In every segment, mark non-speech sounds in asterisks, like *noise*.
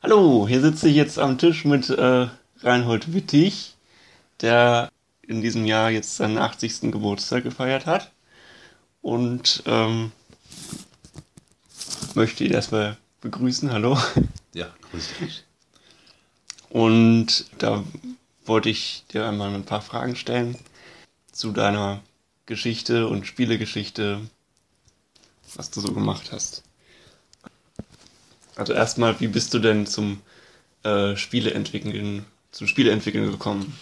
Hallo, hier sitze ich jetzt am Tisch mit äh, Reinhold Wittig, der in diesem Jahr jetzt seinen 80. Geburtstag gefeiert hat. Und ähm, möchte ihn erstmal begrüßen. Hallo. Ja, grüß dich. Und da wollte ich dir einmal ein paar Fragen stellen zu deiner Geschichte und Spielegeschichte, was du so gemacht hast. Also erstmal, wie bist du denn zum äh, Spieleentwickeln, zum Spieleentwickeln gekommen?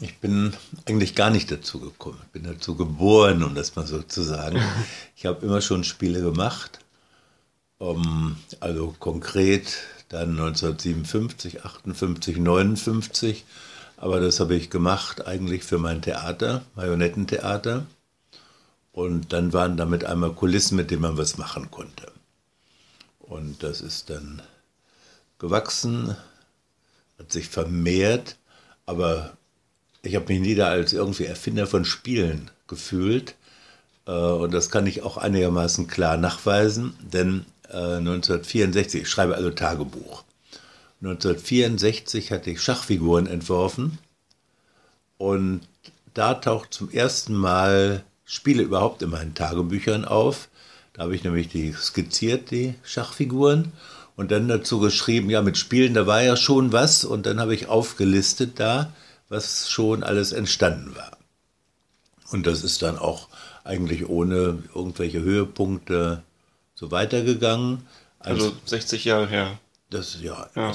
Ich bin eigentlich gar nicht dazu gekommen. Ich bin dazu geboren, um das mal so zu sagen. *laughs* Ich habe immer schon Spiele gemacht. Um, also konkret dann 1957, 58, 59. Aber das habe ich gemacht eigentlich für mein Theater, Marionettentheater. Und dann waren damit einmal Kulissen, mit denen man was machen konnte. Und das ist dann gewachsen, hat sich vermehrt, aber ich habe mich nie da als irgendwie Erfinder von Spielen gefühlt. Äh, und das kann ich auch einigermaßen klar nachweisen, denn 1964, äh, ich schreibe also Tagebuch. 1964 hatte ich Schachfiguren entworfen und da taucht zum ersten Mal Spiele überhaupt in meinen Tagebüchern auf. Da habe ich nämlich die skizziert, die Schachfiguren, und dann dazu geschrieben, ja, mit Spielen, da war ja schon was, und dann habe ich aufgelistet da, was schon alles entstanden war. Und das ist dann auch eigentlich ohne irgendwelche Höhepunkte so weitergegangen. Also 60 Jahre her. Das, ja. ja.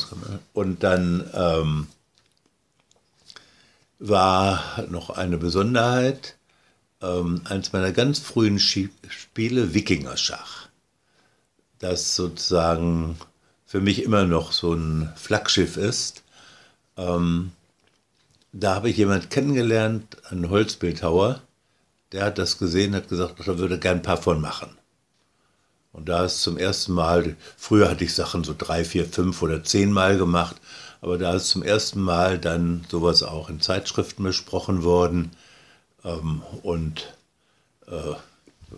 Und dann ähm, war noch eine Besonderheit, ähm, eins meiner ganz frühen Spiele, Wikinger-Schach. Das sozusagen für mich immer noch so ein Flaggschiff ist. Ähm, da habe ich jemanden kennengelernt, einen Holzbildhauer, der hat das gesehen, hat gesagt, er würde gern ein paar von machen. Und da ist zum ersten Mal, früher hatte ich Sachen so drei, vier, fünf oder zehn Mal gemacht, aber da ist zum ersten Mal dann sowas auch in Zeitschriften besprochen worden ähm, und äh,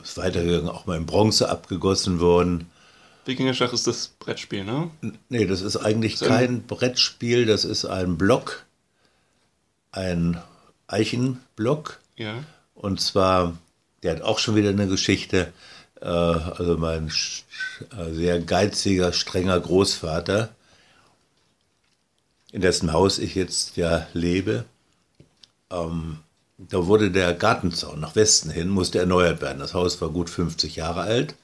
ist weitergegangen, auch mal in Bronze abgegossen worden. Wikingerschach ist das Brettspiel, ne? Nee, das ist eigentlich das kein Brettspiel, das ist ein Block, ein Eichenblock. Ja. Und zwar, der hat auch schon wieder eine Geschichte. Äh, also mein äh, sehr geiziger, strenger Großvater, in dessen Haus ich jetzt ja lebe, ähm, da wurde der Gartenzaun nach Westen hin, musste erneuert werden. Das Haus war gut 50 Jahre alt.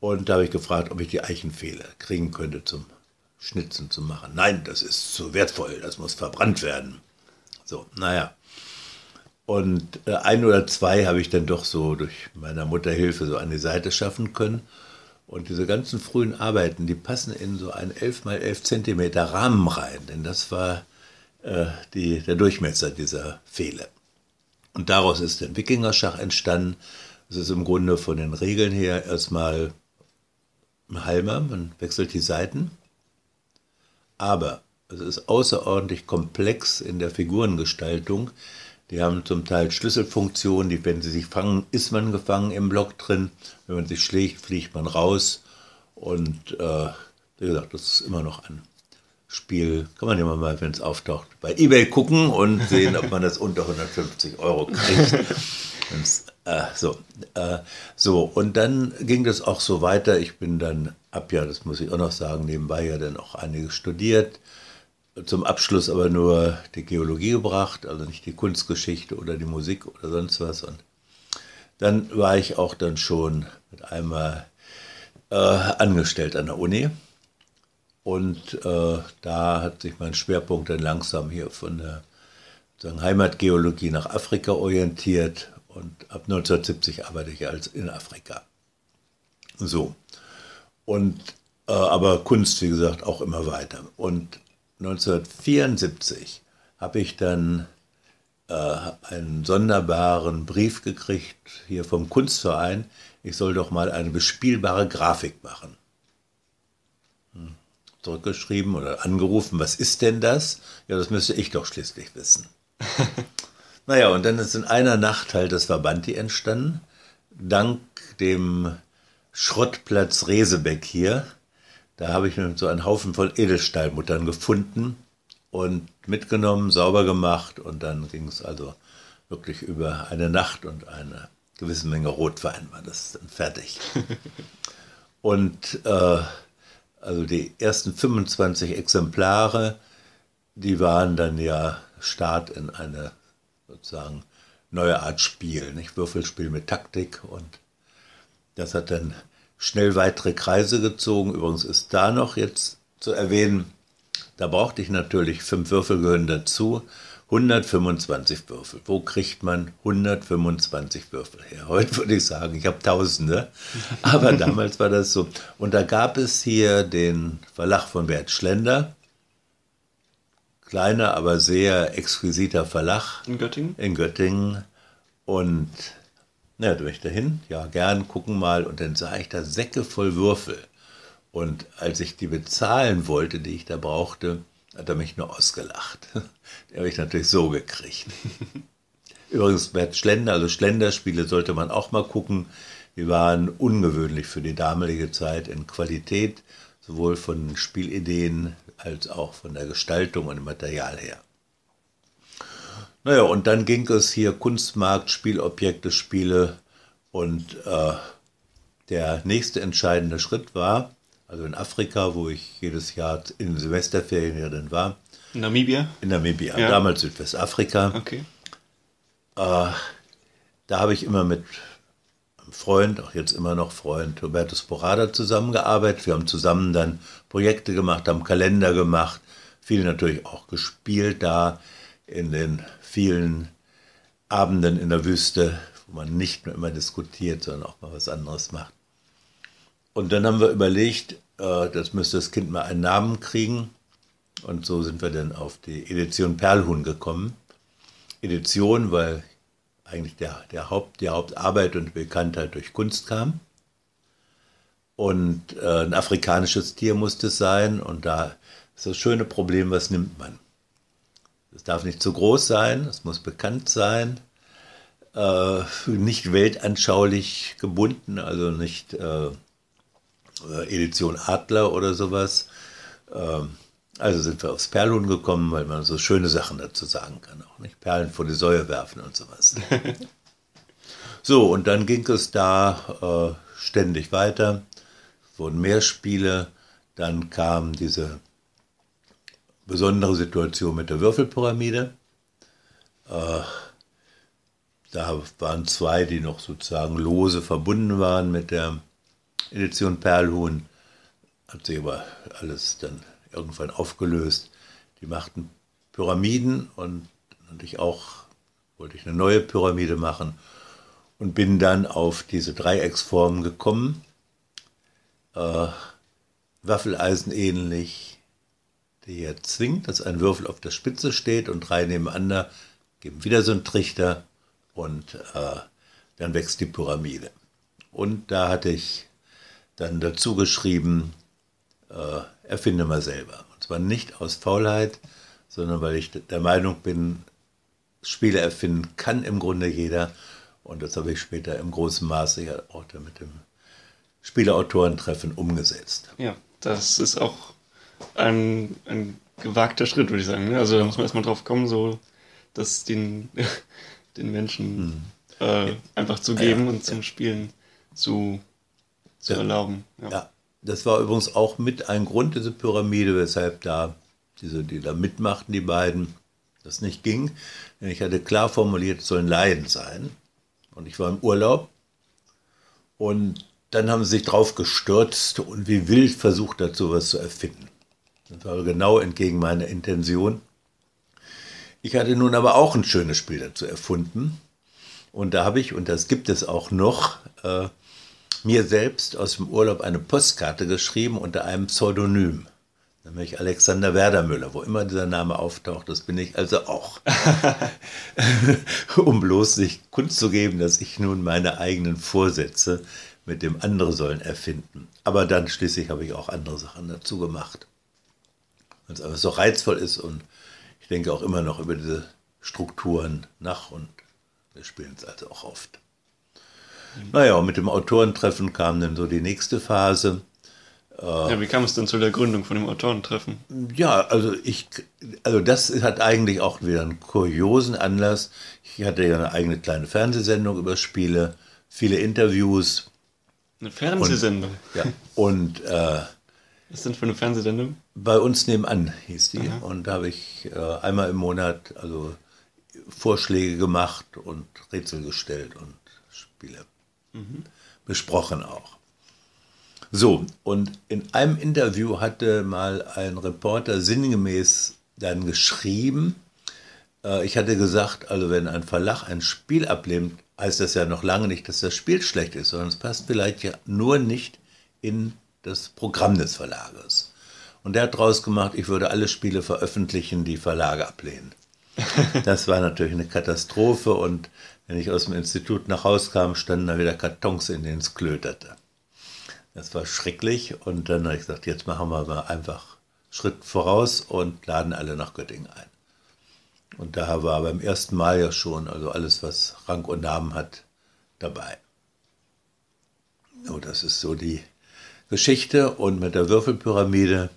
Und da habe ich gefragt, ob ich die Eichenpfähle kriegen könnte zum Schnitzen zu machen. Nein, das ist zu wertvoll, das muss verbrannt werden. So, naja. Und äh, ein oder zwei habe ich dann doch so durch meiner Mutter Hilfe so an die Seite schaffen können. Und diese ganzen frühen Arbeiten, die passen in so einen 11 mal 11 Zentimeter Rahmen rein, denn das war äh, die, der Durchmesser dieser Pfähle. Und daraus ist der Wikingerschach entstanden. Es ist im Grunde von den Regeln her erstmal ein Halmer, man wechselt die Seiten. Aber es ist außerordentlich komplex in der Figurengestaltung. Die haben zum Teil Schlüsselfunktionen, die, wenn sie sich fangen, ist man gefangen im Block drin. Wenn man sich schlägt, fliegt man raus. Und äh, wie gesagt, das ist immer noch ein Spiel. Kann man ja mal, wenn es auftaucht, bei eBay gucken und sehen, ob man das unter 150 Euro kriegt. *laughs* äh, so, äh, so, und dann ging das auch so weiter. Ich bin dann ab ja, das muss ich auch noch sagen, nebenbei ja dann auch einiges studiert zum Abschluss aber nur die Geologie gebracht, also nicht die Kunstgeschichte oder die Musik oder sonst was. Und dann war ich auch dann schon mit einmal äh, angestellt an der Uni. Und äh, da hat sich mein Schwerpunkt dann langsam hier von der sagen, Heimatgeologie nach Afrika orientiert. Und ab 1970 arbeite ich als in Afrika. So. Und äh, aber Kunst, wie gesagt, auch immer weiter. Und 1974 habe ich dann äh, einen sonderbaren Brief gekriegt hier vom Kunstverein, ich soll doch mal eine bespielbare Grafik machen. Zurückgeschrieben oder angerufen, was ist denn das? Ja, das müsste ich doch schließlich wissen. *laughs* naja, und dann ist in einer Nacht halt das Verbanti entstanden, dank dem Schrottplatz Resebeck hier, Da habe ich so einen Haufen von Edelstahlmuttern gefunden und mitgenommen, sauber gemacht und dann ging es also wirklich über eine Nacht und eine gewisse Menge Rotwein war das dann fertig. *laughs* und äh, also die ersten 25 Exemplare, die waren dann ja Start in eine sozusagen neue Art Spiel, nicht Würfelspiel mit Taktik und das hat dann schnell weitere Kreise gezogen. Übrigens ist da noch jetzt zu erwähnen, da brauchte ich natürlich fünf Würfel gehören dazu. 125 Würfel. Wo kriegt man 125 Würfel her? *laughs* Heute würde ich sagen, ich habe Tausende, *laughs* aber damals war das so. Und da gab es hier den Verlag von Bert Schlender, kleiner, aber sehr exquisiter Verlag. In Göttingen? In Göttingen. Und na, durch dahin, ja, gern, gucken mal. Und dann sah ich da Säcke voll Würfel. Und als ich die bezahlen wollte, die ich da brauchte, hat er mich nur ausgelacht. *laughs* Die habe ich natürlich so gekriegt. *laughs* Übrigens, Bert Schlender, also Schlenderspiele sollte man auch mal gucken. Die waren ungewöhnlich für die damalige Zeit in Qualität, sowohl von Spielideen als auch von der Gestaltung und dem Material her. Naja, und dann ging es hier Kunstmarkt, Spielobjekte, Spiele und äh, der nächste entscheidende Schritt war, also in Afrika, wo ich jedes Jahr in den Semesterferien ja dann war. In Namibia? In Namibia, ja. damals Südwestafrika. Okay. Äh, da habe ich immer mit einem Freund, auch jetzt immer noch Freund, Roberto Sporada zusammengearbeitet. Wir haben zusammen dann Projekte gemacht, haben Kalender gemacht, viel natürlich auch gespielt da in den vielen Abenden in der Wüste, wo man nicht nur immer diskutiert, sondern auch mal was anderes macht. Und dann haben wir überlegt, äh, das müsste das Kind mal einen Namen kriegen. Und so sind wir dann auf die Edition Perlhuhn gekommen. Edition, weil eigentlich der, der Haupt, die Hauptarbeit und Bekanntheit durch Kunst kam. Und äh, ein afrikanisches Tier musste es sein. Und da ist das schöne Problem, was nimmt man? Es darf nicht zu groß sein, es muss bekannt sein, äh, nicht weltanschaulich gebunden, also nicht äh, Edition Adler oder sowas. Ähm, also sind wir aufs Perlhuhn gekommen, weil man so schöne Sachen dazu sagen kann, auch nicht Perlen vor die Säue werfen und sowas. *laughs* so, und dann ging es da äh, ständig weiter, es wurden mehr Spiele, dann kam diese besondere Situation mit der Würfelpyramide. Äh, da waren zwei, die noch sozusagen lose verbunden waren mit der Edition Perlhuhn. Hat sich aber alles dann irgendwann aufgelöst. Die machten Pyramiden und, und ich auch wollte ich eine neue Pyramide machen und bin dann auf diese Dreiecksform gekommen. Äh, Waffeleisen ähnlich, der zwingt, dass ein Würfel auf der Spitze steht und drei nebeneinander geben wieder so einen Trichter und äh, dann wächst die Pyramide. Und da hatte ich dann dazu geschrieben, äh, erfinde mal selber. Und zwar nicht aus Faulheit, sondern weil ich der Meinung bin, Spiele erfinden kann im Grunde jeder. Und das habe ich später im großen Maße ja auch mit dem Spieleautorentreffen umgesetzt. Ja, das ist auch ein, ein gewagter Schritt, würde ich sagen. Ne? Also da muss man erstmal drauf kommen, so das den, *laughs* den Menschen hm. äh, einfach zu geben ja, und zum ja. Spielen zu, zu ja. erlauben. Ja. das war übrigens auch mit ein Grund, diese Pyramide, weshalb da diese, die da mitmachten, die beiden, das nicht ging. Denn ich hatte klar formuliert, es sollen Laien sein. Und ich war im Urlaub und dann haben sie sich drauf gestürzt und wie wild versucht dazu was zu erfinden. Das war genau entgegen meiner Intention. Ich hatte nun aber auch ein schönes Spiel dazu erfunden. Und da habe ich, und das gibt es auch noch, äh, mir selbst aus dem Urlaub eine Postkarte geschrieben unter einem Pseudonym. Nämlich Alexander Werdermüller, wo immer dieser Name auftaucht, das bin ich also auch. *laughs* um bloß nicht kundzugeben, dass ich nun meine eigenen Vorsätze mit dem andere sollen erfinden. Aber dann schließlich habe ich auch andere Sachen dazu gemacht weil es einfach so reizvoll ist und ich denke auch immer noch über diese Strukturen nach und wir spielen es also auch oft. Naja, und mit dem Autorentreffen kam dann so die nächste Phase. Ja, wie kam es denn zu der Gründung von dem Autorentreffen? Ja, also ich, also das hat eigentlich auch wieder einen kuriosen Anlass. Ich hatte ja eine eigene kleine Fernsehsendung über Spiele, viele Interviews. Eine Fernsehsendung? Und, ja, und äh, was denn für eine Fernsehsendung? Bei uns nebenan hieß die. Aha. Und da habe ich äh, einmal im Monat also Vorschläge gemacht und Rätsel gestellt und Spiele mhm. besprochen auch. So, und in einem Interview hatte mal ein Reporter sinngemäß dann geschrieben, äh, ich hatte gesagt, also wenn ein Verlag ein Spiel ablehnt, heißt das ja noch lange nicht, dass das Spiel schlecht ist, sondern es passt vielleicht ja nur nicht in das Programm des Verlages. Und der hat daraus gemacht, ich würde alle Spiele veröffentlichen, die Verlage ablehnen. *laughs* Das war natürlich eine Katastrophe und wenn ich aus dem Institut nach Hause kam, standen da wieder Kartons, in denen es klöterte. Das war schrecklich und dann habe ich gesagt, jetzt machen wir mal einfach Schritt voraus und laden alle nach Göttingen ein. Und da war beim ersten Mal ja schon, also alles, was Rang und Namen hat, dabei. So, das ist so die Geschichte und mit der Würfelpyramide.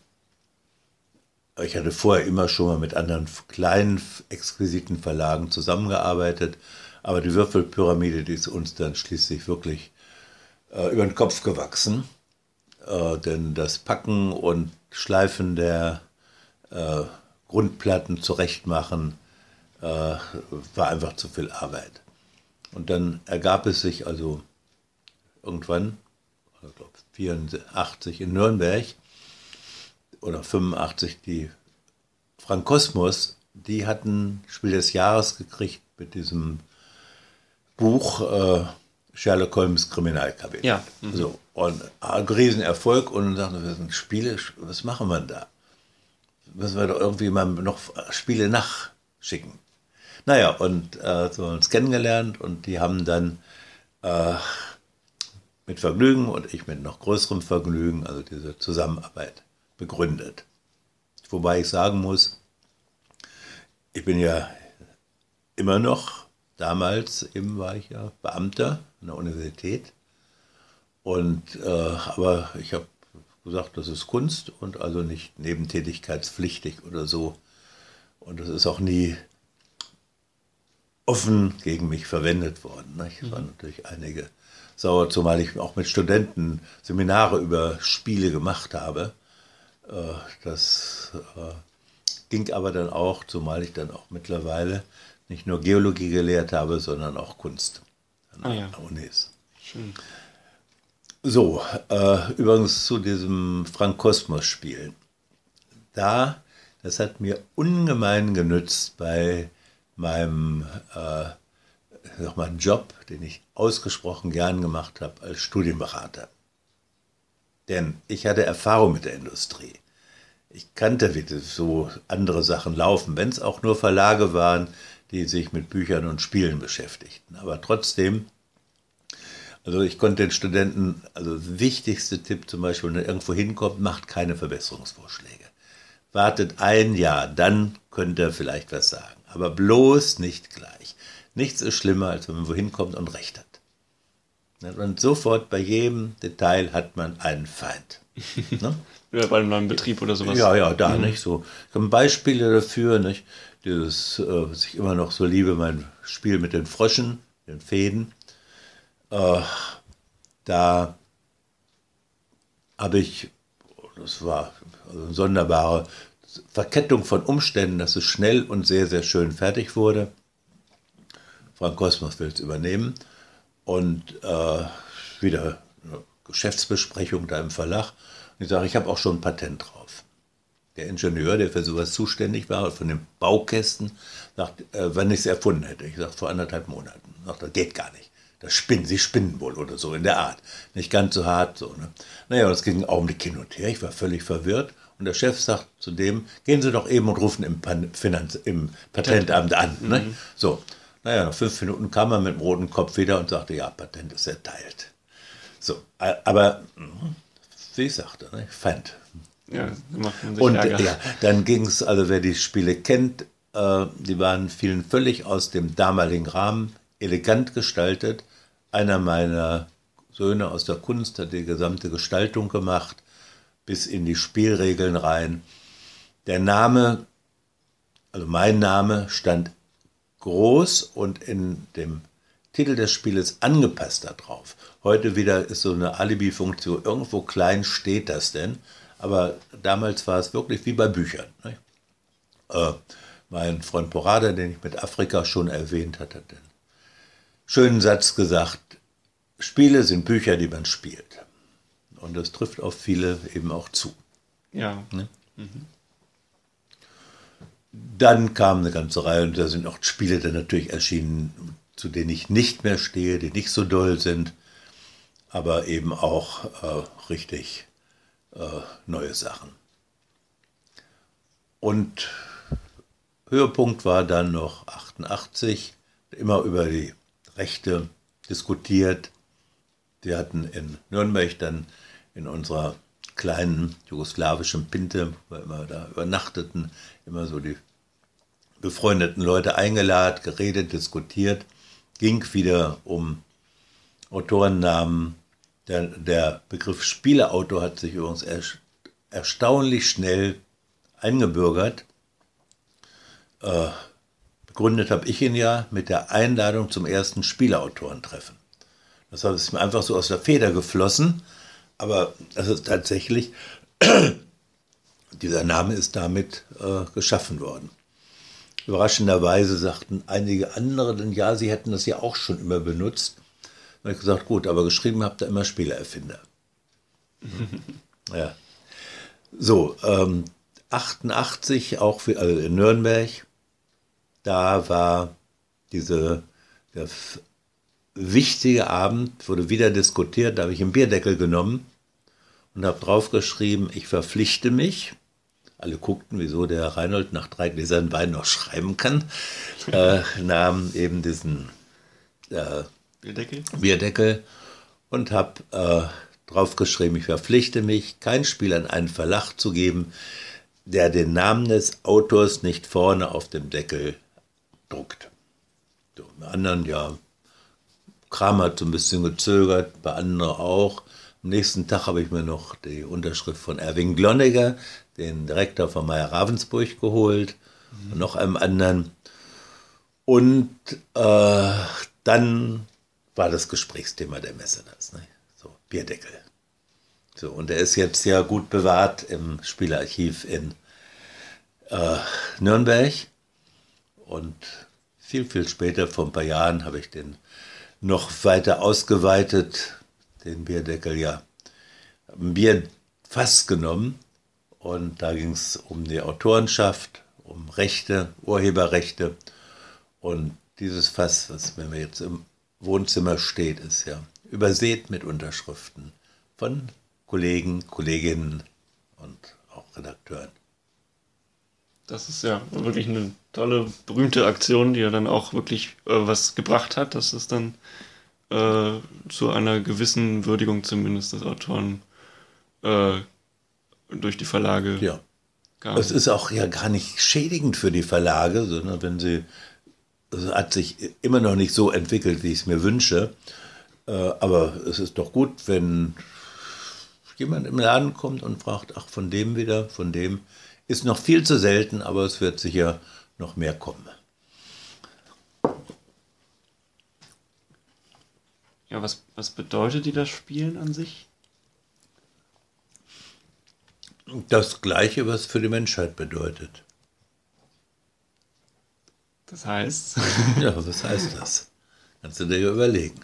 Ich hatte vorher immer schon mal mit anderen kleinen, exquisiten Verlagen zusammengearbeitet, aber die Würfelpyramide, die ist uns dann schließlich wirklich äh, über den Kopf gewachsen. Äh, denn das Packen und Schleifen der äh, Grundplatten zurechtmachen äh, war einfach zu viel Arbeit. Und dann ergab es sich also irgendwann, ich glaube 84 in Nürnberg oder 85 die Frank Kosmos, die hatten Spiel des Jahres gekriegt mit diesem Buch äh, Sherlock Holmes Kriminalkabinett. Ja. Mhm. So, und ein Riesenerfolg und dann sagten wir, sind Spiele, was machen wir da? Müssen wir doch irgendwie mal noch Spiele nachschicken. Naja, und äh, so haben wir uns kennengelernt und die haben dann äh, mit Vergnügen und ich mit noch größerem Vergnügen, also diese Zusammenarbeit begründet. Wobei ich sagen muss, ich bin ja immer noch, damals eben war ich ja Beamter an der Universität. Und, äh, aber ich habe gesagt, das ist Kunst und also nicht nebentätigkeitspflichtig oder so. Und das ist auch nie offen gegen mich verwendet worden. Es waren natürlich einige sauer, zumal ich auch mit Studenten Seminare über Spiele gemacht habe. Äh, das äh, ging aber dann auch, zumal ich dann auch mittlerweile nicht nur Geologie gelehrt habe, sondern auch Kunst an ah, ja. Unis. Schön. So, äh, übrigens zu diesem Frank Kosmos Spiel. Da, das hat mir ungemein genützt bei meinem äh, nochmal einen Job, den ich ausgesprochen gern gemacht habe als Studienberater. Denn ich hatte Erfahrung mit der Industrie. Ich kannte, wie so andere Sachen laufen, wenn es auch nur Verlage waren, die sich mit Büchern und Spielen beschäftigten. Aber trotzdem, also ich konnte den Studenten, also wichtigste Tipp zum Beispiel, wenn er irgendwo hinkommt, macht keine Verbesserungsvorschläge. Wartet ein Jahr, dann könnt ihr vielleicht was sagen. Aber bloß nicht gleich. Nichts ist schlimmer, als wenn man wohin kommt und recht hat. Und sofort bei jedem Detail hat man einen Feind. *laughs* Ne? Ja, bei einem neuen Betrieb oder sowas. Ja, ja, da, mhm. nicht so. Ich habe Beispiele dafür, nicht? Dieses, äh, was ich immer noch so liebe, mein Spiel mit den Fröschen, den Fäden. Äh, da habe ich, das war also eine sonderbare Verkettung von Umständen, dass es schnell und sehr, sehr schön fertig wurde. Frank Kosmos will es übernehmen. Und äh, wieder eine Geschäftsbesprechung da im Verlag. Und ich sage, ich habe auch schon ein Patent drauf. Der Ingenieur, der für sowas zuständig war, von den Baukästen, sagt, äh, wann ich es erfunden hätte. Ich sage, vor anderthalb Monaten. Sagt, das geht gar nicht. Das spinnen, sie spinnen wohl oder so in der Art. Nicht ganz so hart. So, ne? Naja, und es ging einen Augenblick hin und her. Ich war völlig verwirrt. Und der Chef sagt zu dem, gehen Sie doch eben und rufen im, Finanz im Patentamt an. Ne? Mhm. So, naja, nach fünf Minuten kam er mit dem roten Kopf wieder und sagte, ja, Patent ist erteilt. So, aber hm, wie ich sagte, ne, Feind. Ja, und Ärger. ja, dann ging es, also wer die Spiele kennt, äh, die waren vielen völlig aus dem damaligen Rahmen, elegant gestaltet. Einer meiner Söhne aus der Kunst hat die gesamte Gestaltung gemacht. bis in die Spielregeln rein. Der Name, also mein Name, stand groß und in dem Titel des Spieles angepasst darauf. Heute wieder ist so eine Alibi-Funktion, irgendwo klein steht das denn, aber damals war es wirklich wie bei Büchern. Ne? Äh, mein Freund Porada, den ich mit Afrika schon erwähnt hatte, hat den schönen Satz gesagt, Spiele sind Bücher, die man spielt. Und das trifft auf viele eben auch zu. Ja. Ne? Mhm. Dann kam eine ganze Reihe und da sind auch Spiele dann natürlich erschienen, zu denen ich nicht mehr stehe, die nicht so doll sind, aber eben auch äh, richtig äh, neue Sachen. Und Höhepunkt war dann noch 88, immer über die Rechte diskutiert. Wir hatten in Nürnberg dann in unserer kleinen jugoslawischen Pinte, weil wir da übernachteten, immer so die befreundeten Leute eingeladen, geredet, diskutiert, ging wieder um Autorennamen. Der, der Begriff Spieleautor hat sich übrigens er, erstaunlich schnell eingebürgert. Äh, begründet habe ich ihn ja mit der Einladung zum ersten Spieleautorentreffen. Das ist mir einfach so aus der Feder geflossen, aber das ist tatsächlich, *clears throat* dieser Name ist damit äh, geschaffen worden. Überraschenderweise sagten einige andere, denn ja, sie hätten das ja auch schon immer benutzt. Da habe ich gesagt, gut, aber geschrieben habt ihr immer Spielererfinder. *laughs* ja. So, ähm, 88 auch für, also in Nürnberg, da war diese, der wichtige Abend, wurde wieder diskutiert, da habe ich einen Bierdeckel genommen und habe draufgeschrieben, ich verpflichte mich. Alle guckten, wieso der Reinhold nach drei Gläsern Wein noch schreiben kann. *laughs* äh, nahm eben diesen äh, Bierdeckel. Bierdeckel und habe äh, draufgeschrieben, ich verpflichte mich, kein Spiel an einen Verlag zu geben, der den Namen des Autors nicht vorne auf dem Deckel druckt. So, bei anderen, ja, Kram hat so ein bisschen gezögert, bei anderen auch. Am nächsten Tag habe ich mir noch die Unterschrift von Erwin Glonneger, den Direktor von Meyer Ravensburg, geholt mhm. und noch einem anderen. Und äh, dann war das Gesprächsthema der Messe das, ne? so Bierdeckel. So, und er ist jetzt ja gut bewahrt im Spielarchiv in äh, Nürnberg. Und viel, viel später, vor ein paar Jahren, habe ich den noch weiter ausgeweitet, den Bierdeckel ja, ein Bier fast genommen. Und da ging es um die Autorenschaft, um Rechte, Urheberrechte. Und dieses Fass, was man jetzt im Wohnzimmer steht, ist ja übersät mit Unterschriften von Kollegen, Kolleginnen und auch Redakteuren. Das ist ja wirklich eine tolle, berühmte Aktion, die ja dann auch wirklich äh, was gebracht hat, dass es dann äh, zu einer gewissen Würdigung zumindest des Autoren äh, durch die Verlage ja. kam. Es ist auch ja gar nicht schädigend für die Verlage, sondern wenn sie, es hat sich immer noch nicht so entwickelt, wie ich es mir wünsche. Äh, aber es ist doch gut, wenn jemand im Laden kommt und fragt, ach, von dem wieder, von dem ist noch viel zu selten, aber es wird sicher noch mehr kommen. Ja, was, was bedeutet dir das Spielen an sich? Das Gleiche, was für die Menschheit bedeutet. Das heißt? ja, was heißt das? Kannst du dir überlegen.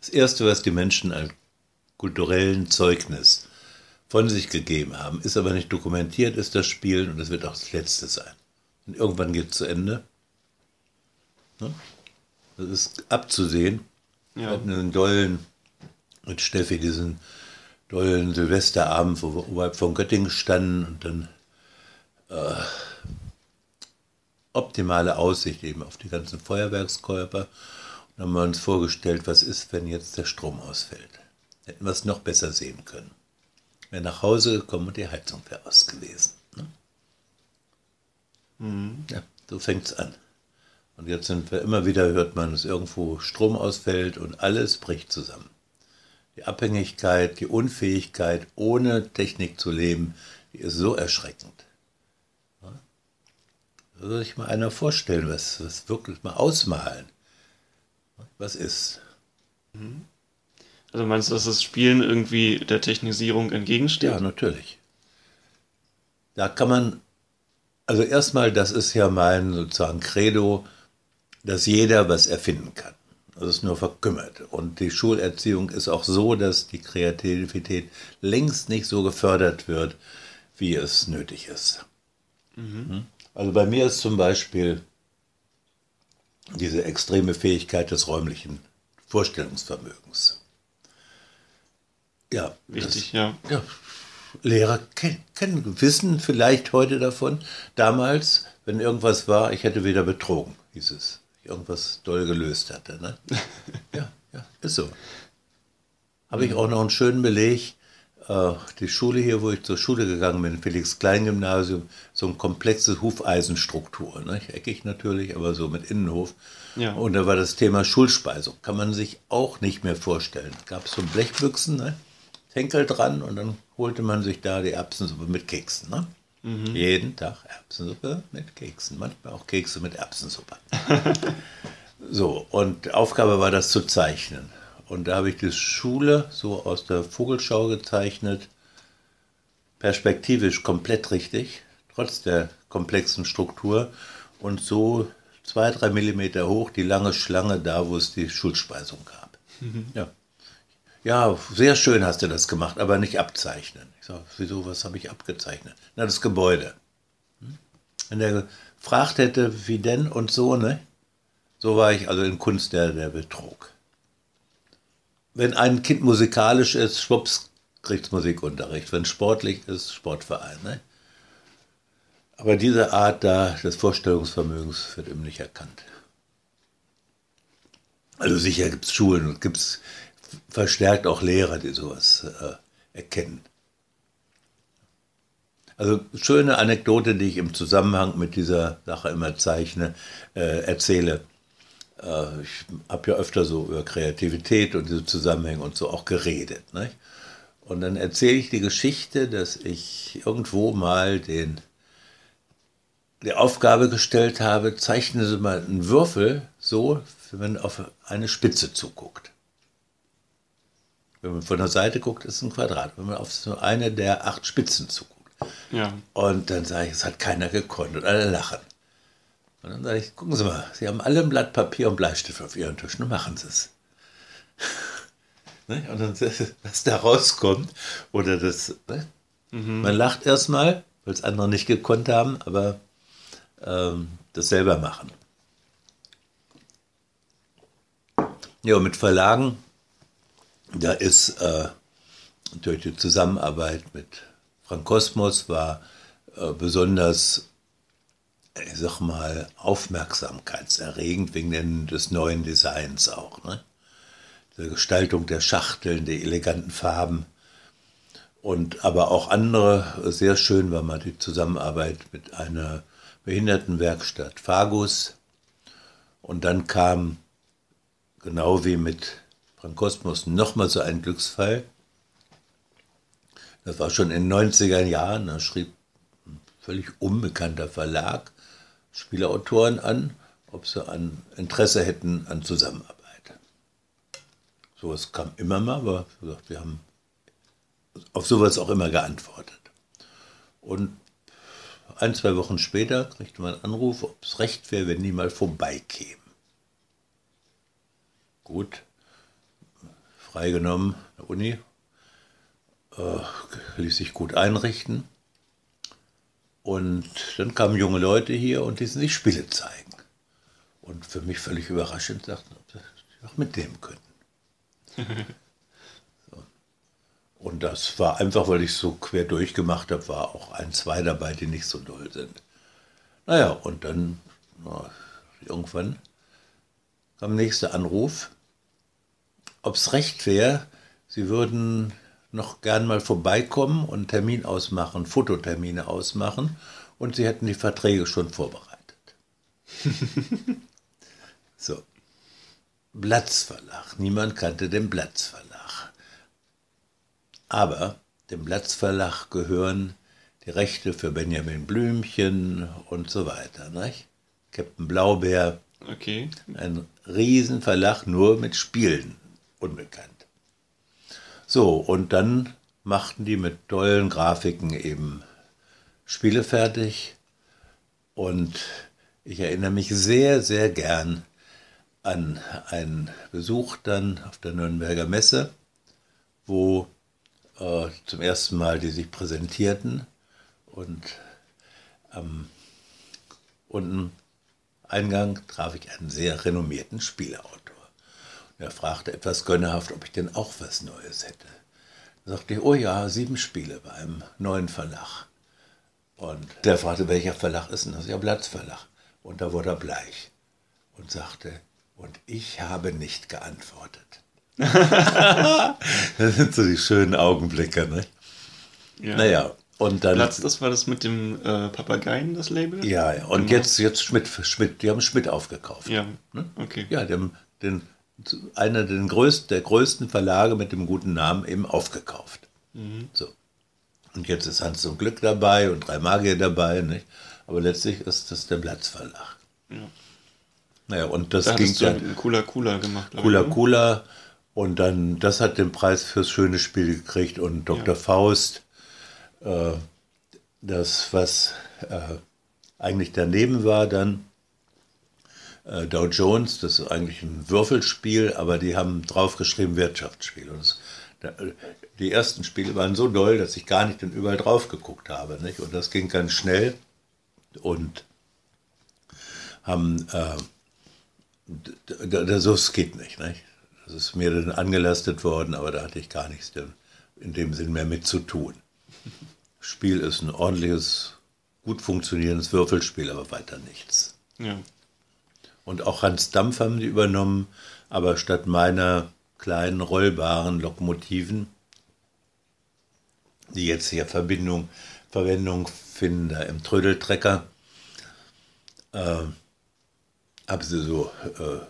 Das Erste, was die Menschen als kulturellen Zeugnis von sich gegeben haben, ist aber nicht dokumentiert, ist das Spielen und es wird auch das letzte sein. Und irgendwann geht es zu Ende. Ne? Das ist abzusehen. Ja. Wir hatten einen dollen, mit Steffi, diesen dollen Silvesterabend, wo wir oberhalb von Göttingen standen und dann äh, optimale Aussicht eben auf die ganzen Feuerwerkskörper. Und dann haben wir uns vorgestellt, was ist, wenn jetzt der Strom ausfällt. Hätten wir es noch besser sehen können wäre nach Hause gekommen und die Heizung wäre aus gewesen. Ne? Mhm. Ja, so fängt es an. Und jetzt sind wir immer wieder, hört man, dass irgendwo Strom ausfällt und alles bricht zusammen. Die Abhängigkeit, die Unfähigkeit, ohne Technik zu leben, die ist so erschreckend. Soll sich mal einer vorstellen, was, was wirklich mal ausmalen. Was ist? Also meinst du, dass das Spielen irgendwie der Technisierung entgegensteht? Ja, natürlich. Da kann man, also erstmal, das ist ja mein sozusagen Credo, dass jeder was erfinden kann. Das ist nur verkümmert. Und die Schulerziehung ist auch so, dass die Kreativität längst nicht so gefördert wird, wie es nötig ist. Mhm. Also bei mir ist zum Beispiel diese extreme Fähigkeit des räumlichen Vorstellungsvermögens. Ja, Wichtig, das, ja. ja. Lehrer kennen, kennen, wissen vielleicht heute davon. Damals, wenn irgendwas war, ich hätte wieder betrogen, hieß es. Ich irgendwas doll gelöst hatte. Ne? *laughs* ja, ja, ist so. Habe ich auch noch einen schönen Beleg. Äh, die Schule hier, wo ich zur Schule gegangen bin, Felix-Klein-Gymnasium, so eine komplexe Hufeisenstruktur. Ne? Eckig natürlich, aber so mit Innenhof. Ja. Und da war das Thema Schulspeisung. Kann man sich auch nicht mehr vorstellen. Gab es so Blechbüchsen, ne? Henkel dran und dann holte man sich da die Erbsensuppe mit Keksen. Ne? Mhm. Jeden Tag Erbsensuppe mit Keksen, manchmal auch Kekse mit Erbsensuppe. *laughs* so, und Aufgabe war das zu zeichnen. Und da habe ich die Schule so aus der Vogelschau gezeichnet, perspektivisch komplett richtig, trotz der komplexen Struktur und so zwei, drei Millimeter hoch die lange Schlange da, wo es die Schulspeisung gab. Mhm. Ja. Ja, sehr schön hast du das gemacht, aber nicht abzeichnen. Ich sage, wieso, was habe ich abgezeichnet? Na, das Gebäude. Hm? Wenn er gefragt hätte, wie denn und so, ne? So war ich also in Kunst der, der Betrug. Wenn ein Kind musikalisch ist, schwupps, kriegt es Musikunterricht. Wenn sportlich ist, Sportverein, ne? Aber diese Art da des Vorstellungsvermögens wird ihm nicht erkannt. Also sicher gibt es Schulen und gibt es verstärkt auch Lehrer, die sowas äh, erkennen. Also schöne Anekdote, die ich im Zusammenhang mit dieser Sache immer zeichne, äh, erzähle. Äh, ich habe ja öfter so über Kreativität und diese Zusammenhänge und so auch geredet. Nicht? Und dann erzähle ich die Geschichte, dass ich irgendwo mal den, die Aufgabe gestellt habe, zeichnen Sie mal einen Würfel so, wenn man auf eine Spitze zuguckt. Wenn man von der Seite guckt, ist es ein Quadrat. Wenn man auf so eine der acht Spitzen zuguckt. Ja. Und dann sage ich, es hat keiner gekonnt und alle lachen. Und dann sage ich, gucken Sie mal, Sie haben alle ein Blatt Papier und Bleistift auf Ihren Tisch, nun machen Sie es. *laughs* ne? Und dann, *laughs* was da rauskommt, oder das, ne? mhm. man lacht erstmal, weil es andere nicht gekonnt haben, aber ähm, das selber machen. Ja, mit Verlagen da ist äh, durch die Zusammenarbeit mit Frank Kosmos war äh, besonders, ich sag mal, aufmerksamkeitserregend wegen des neuen Designs auch. Ne? Die Gestaltung der Schachteln, die eleganten Farben. Und aber auch andere, sehr schön war mal die Zusammenarbeit mit einer Behindertenwerkstatt Fagus. Und dann kam, genau wie mit Frank Kosmos nochmal so ein Glücksfall. Das war schon in den 90er Jahren, da schrieb ein völlig unbekannter Verlag Spielautoren an, ob sie an Interesse hätten an Zusammenarbeit. Sowas kam immer mal, aber wir haben auf sowas auch immer geantwortet. Und ein, zwei Wochen später kriegte man einen Anruf, ob es recht wäre, wenn die mal vorbeikämen. Gut, freigenommen, der Uni, äh, ließ sich gut einrichten. Und dann kamen junge Leute hier und ließen sich Spiele zeigen. Und für mich völlig überraschend sagten, ob sie auch mit dem könnten. so. *laughs* Und das war einfach, weil ich so quer durchgemacht habe, war auch ein, zwei dabei, die nicht so doll sind. Naja, und dann na, irgendwann kam der nächste Anruf ob es recht wäre, Sie würden noch gern mal vorbeikommen und Termin ausmachen, Fototermine ausmachen und Sie hätten die Verträge schon vorbereitet. *laughs* so. Blatzverlag. Niemand kannte den Blatzverlag. Aber dem Blatzverlag gehören die Rechte für Benjamin Blümchen und so weiter. Nicht? Captain Blaubeer, Okay. ein Riesenverlag nur mit Spielen, unbekannt. So, und dann machten die mit tollen Grafiken eben Spiele fertig. Und ich erinnere mich sehr, sehr gern an einen Besuch dann auf der Nürnberger Messe, wo äh, zum ersten Mal die sich präsentierten und am unten Eingang traf ich einen sehr renommierten Spieleautor. Er fragte etwas gönnerhaft, ob ich denn auch was Neues hätte. Da sagte ich, oh ja, sieben Spiele bei einem neuen Verlag. Und der fragte, welcher Verlag ist denn das? Ja, Blattverlag. Und da wurde er bleich und sagte, und ich habe nicht geantwortet. *laughs* das sind so die schönen Augenblicke, ne? Ja. Naja, und dann. Platz, das war das mit dem äh, Papageien, das Label? Ja, ja. Und Genau. jetzt, jetzt Schmidt, Schmidt, die haben Schmidt aufgekauft. Ja, Ne? okay. Ja, die haben den, einer den größten, der größten Verlage mit dem guten Namen eben aufgekauft. Mhm. So. Und jetzt ist Hans zum Glück dabei und drei Magier dabei, nicht? Aber letztlich ist das der Blatzverlag. Ja. Naja, und das Da ging du dann einen cooler Cooler gemacht. Cooler ne? Cooler und dann, das hat den Preis fürs schöne Spiel gekriegt und Dr. Ja. Faust, äh, das, was äh, eigentlich daneben war, dann äh, Dow Jones, das ist eigentlich ein Würfelspiel, aber die haben draufgeschrieben Wirtschaftsspiel. Und das, da, die ersten Spiele waren so doll, dass ich gar nicht dann überall drauf geguckt habe. Nicht? Und das ging ganz schnell und haben, äh, d- d- d- so es geht nicht. nicht? Das ist mir dann angelastet worden, aber da hatte ich gar nichts in dem Sinn mehr mit zu tun. Spiel ist ein ordentliches, gut funktionierendes Würfelspiel, aber weiter nichts. Ja. Und auch Hans Dampf haben die übernommen, aber statt meiner kleinen rollbaren Lokomotiven, die jetzt hier Verbindung, Verwendung finden, da im Trödeltrecker, äh, haben sie so äh,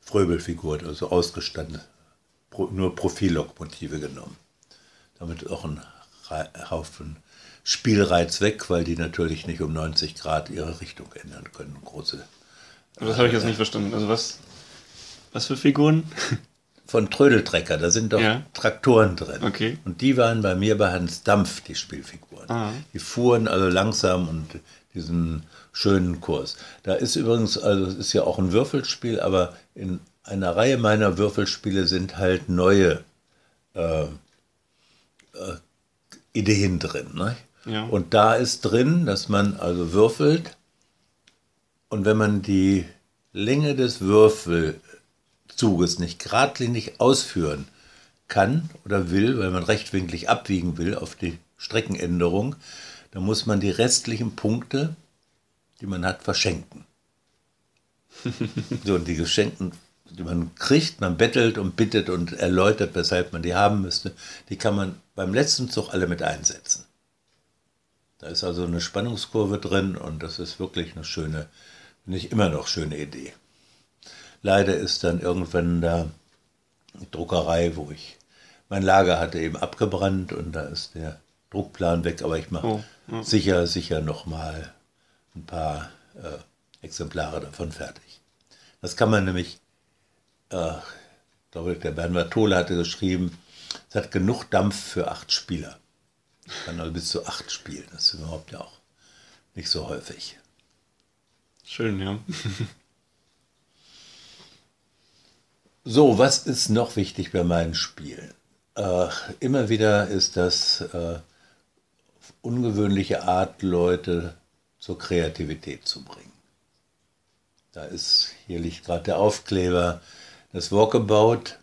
Fröbelfiguren, also ausgestanden, pro, nur Profillokomotive genommen. Damit auch ein Haufen Spielreiz weg, weil die natürlich nicht um 90 Grad ihre Richtung ändern können. Große das habe ich jetzt nicht verstanden. Also was, was für Figuren? *laughs* von Trödeltrecker, da sind doch Ja. Traktoren drin. Okay. Und die waren bei mir bei Hans Dampf, die Spielfiguren. Ah. Die fuhren also langsam und diesen schönen Kurs. Da ist übrigens, also es ist ja auch ein Würfelspiel, aber in einer Reihe meiner Würfelspiele sind halt neue äh, äh, Ideen drin. Ne? Ja. Und da ist drin, dass man also würfelt und wenn man die Länge des Würfelzuges nicht geradlinig ausführen kann oder will, weil man rechtwinklig abwiegen will auf die Streckenänderung, dann muss man die restlichen Punkte, die man hat, verschenken. *laughs* so, und die Geschenken, die man kriegt, man bettelt und bittet und erläutert, weshalb man die haben müsste, die kann man beim letzten Zug alle mit einsetzen. Da ist also eine Spannungskurve drin und das ist wirklich eine schöne, nicht immer noch schöne Idee. Leider ist dann irgendwann da die Druckerei, wo ich mein Lager hatte, eben abgebrannt und da ist der Druckplan weg, aber ich mache Oh, ja. sicher, sicher nochmal ein paar äh, Exemplare davon fertig. Das kann man nämlich, äh, ich glaube, der Bernhard Tole hatte geschrieben, es hat genug Dampf für acht Spieler. Kann also bis zu acht spielen. Das ist überhaupt ja auch nicht so häufig. Schön, ja. *laughs* So, was ist noch wichtig bei meinen Spielen? Äh, immer wieder ist das äh, ungewöhnliche Art, Leute zur Kreativität zu bringen. Da ist, hier liegt gerade der Aufkleber, das Walkabout,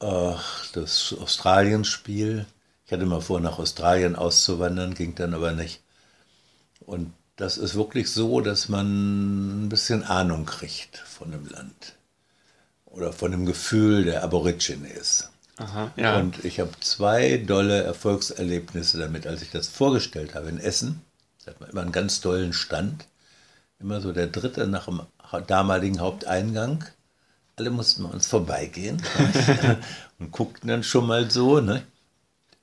äh, das Australien-Spiel. Ich hatte mal vor, nach Australien auszuwandern, ging dann aber nicht. Und das ist wirklich so, dass man ein bisschen Ahnung kriegt von dem Land oder von dem Gefühl der Aborigines. Aha, ja. Und ich habe zwei dolle Erfolgserlebnisse damit, als ich das vorgestellt habe in Essen. Da hat man immer einen ganz tollen Stand. Immer so der dritte nach dem damaligen Haupteingang. Alle mussten bei uns vorbeigehen *laughs* und guckten dann schon mal so. Ne?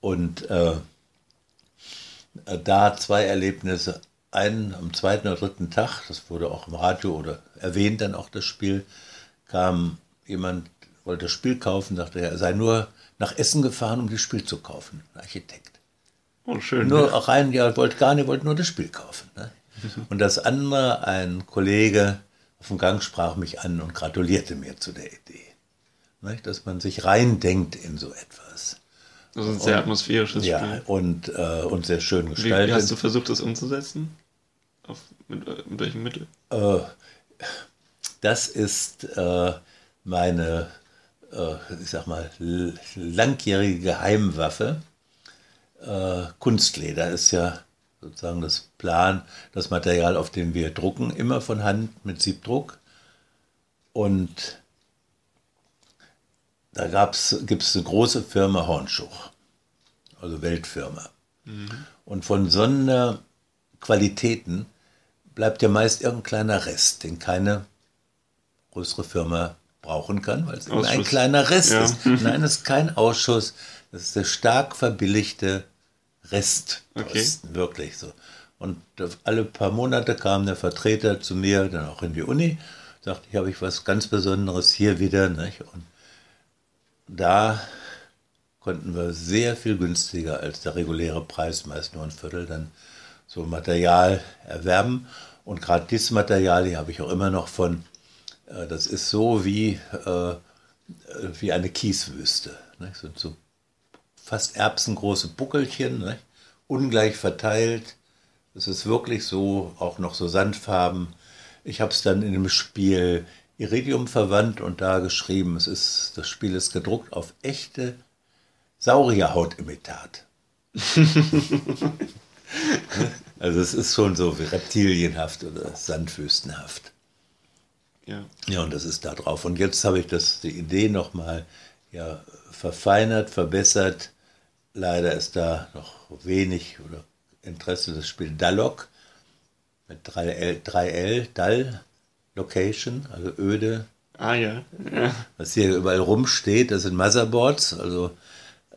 Und äh, da zwei Erlebnisse. Einen am zweiten oder dritten Tag, das wurde auch im Radio oder erwähnt dann auch das Spiel, kam jemand, wollte das Spiel kaufen, sagte, er sei nur nach Essen gefahren, um das Spiel zu kaufen. Ein Architekt. Oh, schön. Nur ne? auch rein, ja, wollte gar nicht, wollte nur das Spiel kaufen. Ne? *laughs* Und das andere, ein Kollege auf dem Gang sprach mich an und gratulierte mir zu der Idee. Ne? Dass man sich reindenkt in so etwas. Das ist ein sehr atmosphärisches Ja, Spiel. und, äh, und sehr schön Wie, gestaltet. wie hast du versucht, das umzusetzen? Auf, mit, äh, mit welchem Mittel? Äh, das ist äh, meine, äh, ich sag mal, langjährige Geheimwaffe. Äh, Kunstleder ist ja sozusagen das Plan, das Material, auf dem wir drucken, immer von Hand mit Siebdruck. Und da gibt es eine große Firma Hornschuch, also Weltfirma. Und von Sonderqualitäten bleibt ja meist irgendein kleiner Rest, den keine größere Firma brauchen kann, weil es immer ein Ausschuss. kleiner Rest Ja. ist. Nein, es ist kein Ausschuss, das ist der stark verbilligte Restposten, wirklich so. Und alle paar Monate kam der Vertreter zu mir, dann auch in die Uni, sagte, ich habe ich was ganz Besonderes hier wieder. Nicht? Und da konnten wir sehr viel günstiger als der reguläre Preis, meist nur ein Viertel, dann so Material erwerben. Und gerade dieses Material hier habe ich auch immer noch von, äh, das ist so wie, äh, wie eine Kieswüste. Nicht? So, so fast erbsengroße Buckelchen, nicht? ungleich verteilt. Es ist wirklich so, auch noch so Sandfarben. Ich habe es dann in dem Spiel Iridium verwandt und da geschrieben, es ist, das Spiel ist gedruckt auf echte Saurierhautimitat. *laughs* also es ist schon so wie reptilienhaft oder sandwüstenhaft. Ja. Ja, und das ist da drauf. Und jetzt habe ich das, die Idee nochmal ja, verfeinert, verbessert. Leider ist da noch wenig oder Interesse das Spiel Dalloc mit 3L, 3L Dall, Location, also öde. Ah ja. ja. Was hier überall rumsteht, das sind Motherboards, also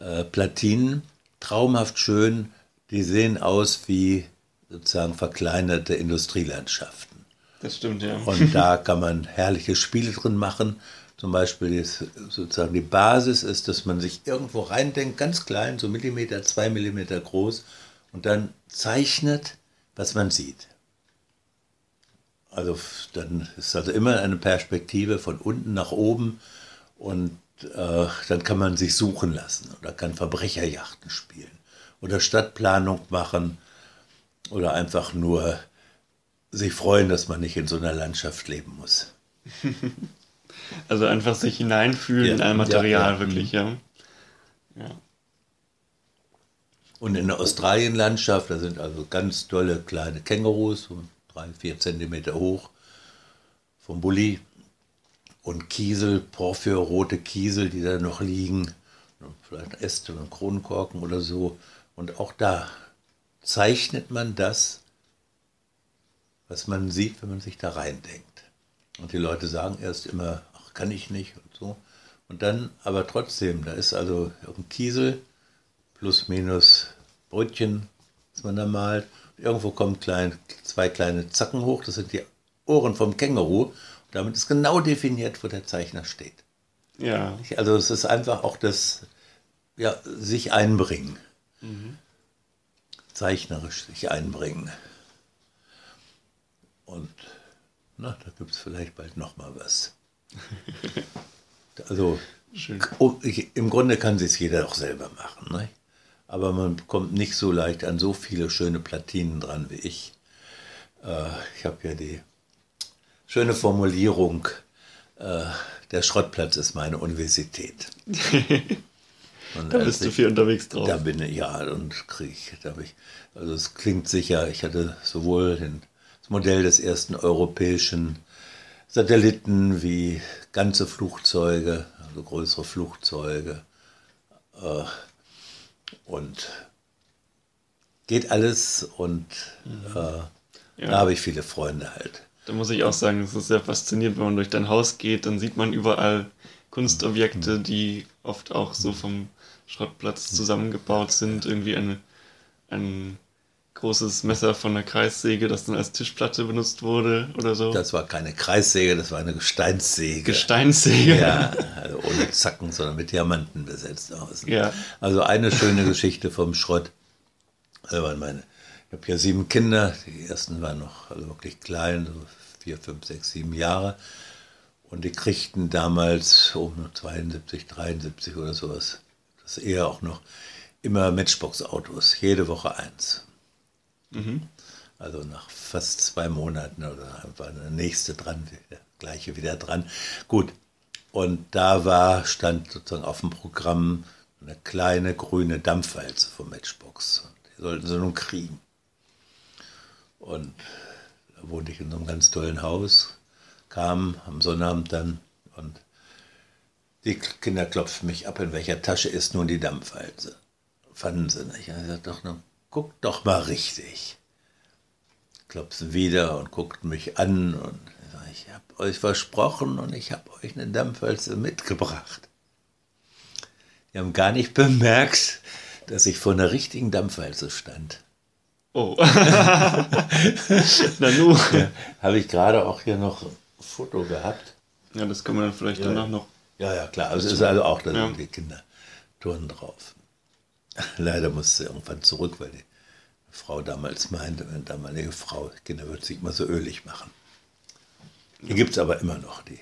äh, Platinen, traumhaft schön. Die sehen aus wie sozusagen verkleinerte Industrielandschaften. Das stimmt, ja. Und da *laughs* kann man herrliche Spiele drin machen. Zum Beispiel ist sozusagen die Basis ist, dass man sich irgendwo reindenkt, ganz klein, so Millimeter, zwei Millimeter groß, und dann zeichnet, was man sieht. Also dann ist also immer eine Perspektive von unten nach oben und äh, dann kann man sich suchen lassen oder kann Verbrecherjachten spielen oder Stadtplanung machen oder einfach nur sich freuen, dass man nicht in so einer Landschaft leben muss. *laughs* Also einfach sich hineinfühlen Ja, in ein Material, ja, ja. wirklich, ja. Ja. Und in der Australienlandschaft, da sind also ganz tolle kleine Kängurus, drei, vier Zentimeter hoch, vom Bulli. Und Kiesel, Porphyr, rote Kiesel, die da noch liegen. Vielleicht Äste und Kronenkorken oder so. Und auch da zeichnet man das, was man sieht, wenn man sich da reindenkt. Und die Leute sagen erst immer, ach, kann ich nicht und so. Und dann aber trotzdem, da ist also ein Kiesel, plus minus Brötchen, was man da malt. Irgendwo kommen klein, zwei kleine Zacken hoch, das sind die Ohren vom Känguru. Und damit ist genau definiert, wo der Zeichner steht. Ja. Also es ist einfach auch das ja, sich einbringen. Zeichnerisch sich einbringen. Und na, da gibt es vielleicht bald noch mal was. *laughs* Also Schön. Oh, Im Grunde kann sich jeder auch selber machen. Ne? Aber man kommt nicht so leicht an so viele schöne Platinen dran wie ich. Äh, ich habe ja die schöne Formulierung, äh, der Schrottplatz ist meine Universität. *laughs* Da bist du ich- viel unterwegs drauf. Da bin ich, ja, und krieg, da ich, also es klingt sicher, ich hatte sowohl den, das Modell des ersten europäischen Satelliten wie ganze Flugzeuge, also größere Flugzeuge. Äh, und geht alles und äh, da habe ich viele Freunde halt. Da muss ich auch sagen, es ist sehr faszinierend, wenn man durch dein Haus geht, dann sieht man überall Kunstobjekte, Mhm. die oft auch so vom Schrottplatz zusammengebaut sind. Irgendwie eine, ein großes Messer von einer Kreissäge, das dann als Tischplatte benutzt wurde oder so. Das war keine Kreissäge, das war eine Gesteinssäge. Gesteinssäge? Ja, also ohne Zacken, sondern mit Diamanten besetzt außen. Ja. Also eine schöne Geschichte vom Schrott. Waren meine, ich habe ja sieben Kinder, die ersten waren noch also wirklich klein, so vier, fünf, sechs, sieben Jahre. Und die kriegten damals um 72, 73 oder sowas, das eher auch noch, immer Matchbox-Autos, jede Woche eins. Mhm. Also nach fast zwei Monaten oder war der nächste dran, der gleiche wieder dran. Gut. Und da war, stand sozusagen auf dem Programm eine kleine grüne Dampfwalze vom Matchbox. Die sollten sie nun kriegen. Und da wohnte ich in so einem ganz tollen Haus, kam am Sonnabend dann und die Kinder klopften mich ab, in welcher Tasche ist nun die Dampfwalze. Fanden sie nicht. Ich sagte, doch, nun guckt doch mal richtig. Klopfen wieder und guckten mich an und ich habe euch versprochen und ich habe euch eine Dampfwalze mitgebracht. Die haben gar nicht bemerkt, dass ich vor einer richtigen Dampfwalze stand. Oh. *laughs* Na nu. Ja, habe ich gerade auch hier noch ein Foto gehabt. Ja, das kann man dann vielleicht ja. danach noch. Ja, ja, klar. Also es ist also auch, da ja. die Kinder turnen drauf. *laughs* Leider musste sie irgendwann zurück, weil die Frau damals meinte, meine damalige Frau, Kinder wird sich immer so ölig machen. Die gibt es aber immer noch. Die.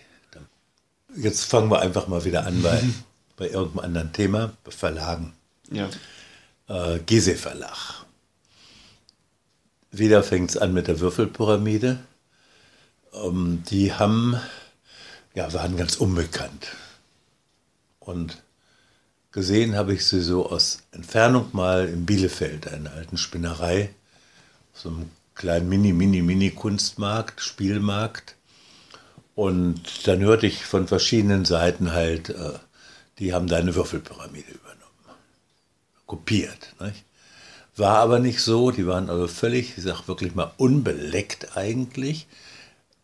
Jetzt fangen wir einfach mal wieder an bei, *laughs* bei irgendeinem anderen Thema, bei Verlagen. Ja. Äh, Gese Verlag. Wieder fängt es an mit der Würfelpyramide. Ähm, die haben, ja, waren ganz unbekannt. Und Gesehen habe ich sie so aus Entfernung mal in Bielefeld, einer alten Spinnerei, so einem kleinen Mini, Mini, Mini Kunstmarkt, Spielmarkt. Und dann hörte ich von verschiedenen Seiten halt, äh, die haben da eine Würfelpyramide übernommen, kopiert. Nicht? War aber nicht so, die waren also völlig, ich sage wirklich mal, unbeleckt eigentlich,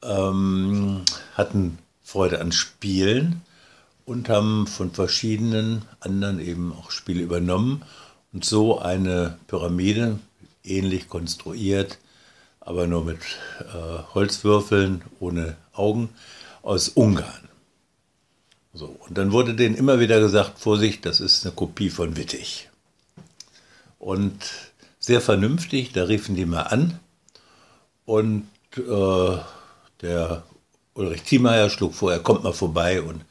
ähm, hatten Freude an Spielen und haben von verschiedenen anderen eben auch Spiele übernommen und so eine Pyramide ähnlich konstruiert, aber nur mit äh, Holzwürfeln ohne Augen aus Ungarn. So, und dann wurde denen immer wieder gesagt, Vorsicht, das ist eine Kopie von Wittig. Und sehr vernünftig, da riefen die mal an und äh, der Ulrich Thiemeyer schlug vor, er kommt mal vorbei und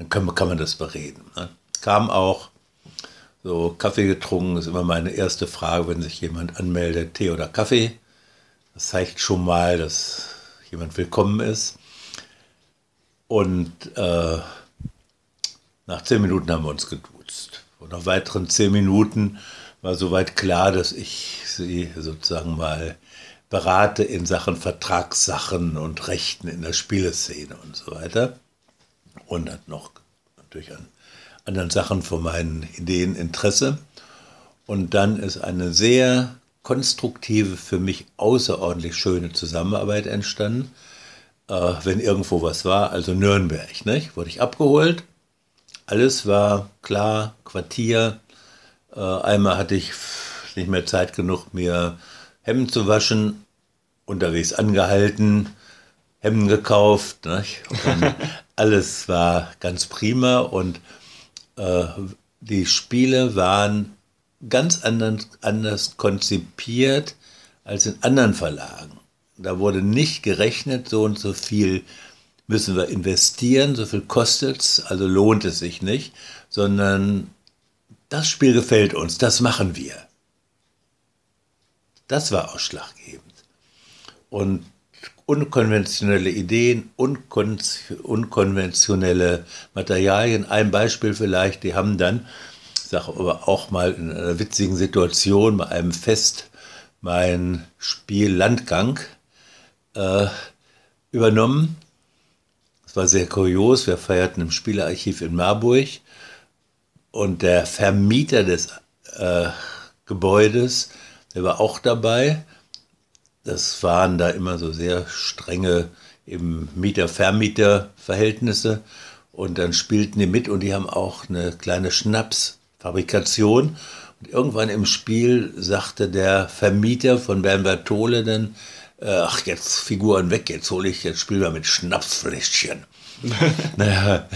dann kann, kann man das bereden. Ne? Kam auch, so Kaffee getrunken ist immer meine erste Frage, wenn sich jemand anmeldet, Tee oder Kaffee. Das zeigt schon mal, dass jemand willkommen ist. Und äh, nach zehn Minuten haben wir uns geduzt. Und nach weiteren zehn Minuten war soweit klar, dass ich sie sozusagen mal berate in Sachen Vertragssachen und Rechten in der Spieleszene und so weiter und hat noch natürlich an anderen Sachen von meinen Ideen Interesse. Und dann ist eine sehr konstruktive, für mich außerordentlich schöne Zusammenarbeit entstanden. Äh, wenn irgendwo was war, also Nürnberg, nicht? wurde ich abgeholt. Alles war klar, Quartier. Äh, einmal hatte ich nicht mehr Zeit genug, mir Hemden zu waschen, unterwegs angehalten, Hemden gekauft. Nicht? *laughs* alles war ganz prima und äh, die Spiele waren ganz anders, anders konzipiert als in anderen Verlagen. Da wurde nicht gerechnet, so und so viel müssen wir investieren, so viel kostet es, also lohnt es sich nicht, sondern das Spiel gefällt uns, das machen wir. Das war ausschlaggebend. Und unkonventionelle Ideen, unkon unkonventionelle Materialien. Ein Beispiel vielleicht, die haben dann, ich sage aber auch mal in einer witzigen Situation bei einem Fest mein Spiel Landgang äh, übernommen. Das war sehr kurios. Wir feierten im Spielearchiv in Marburg und der Vermieter des äh, Gebäudes, der war auch dabei das waren da immer so sehr strenge Mieter-Vermieter-Verhältnisse und dann spielten die mit und die haben auch eine kleine Schnaps Fabrikation. Und irgendwann im Spiel sagte der Vermieter von Bernbertole dann, äh, ach, jetzt Figuren weg, jetzt hole ich, jetzt spielen wir mit Schnapsfläschchen. *laughs* naja,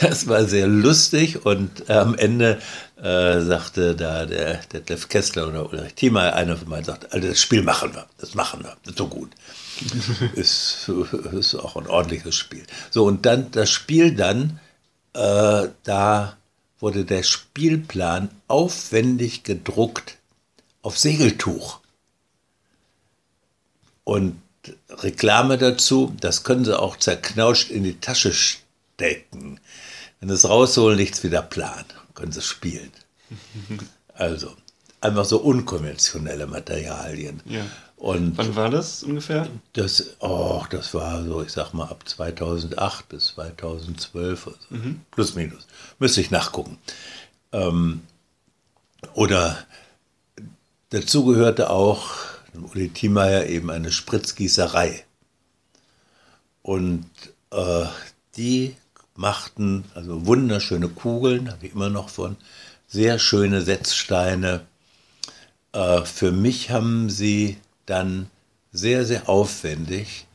das war sehr lustig und äh, am Ende äh, sagte da der Detlef Kessler oder Ulrich Thiemer, einer von beiden, sagt, also das Spiel machen wir, das machen wir, das ist so gut. *laughs* ist, ist auch ein ordentliches Spiel. So, und dann das Spiel dann, äh, da wurde der Spielplan aufwendig gedruckt auf Segeltuch. Und Reklame dazu, das können sie auch zerknauscht in die Tasche stecken. Wenn sie es rausholen, nichts wieder Plan, können sie spielen. *laughs* Also, einfach so unkonventionelle Materialien. Ja. Und Wann war das ungefähr? das, oh, das war so, ich sag mal, ab 2008 bis 2012, also plus minus. Müsste ich nachgucken. Ähm, oder dazu gehörte auch Uli Thiemeyer eben eine Spritzgießerei. Und äh, die machten also wunderschöne Kugeln, habe ich immer noch von, sehr schöne Setzsteine. Äh, für mich haben sie dann sehr, sehr aufwendig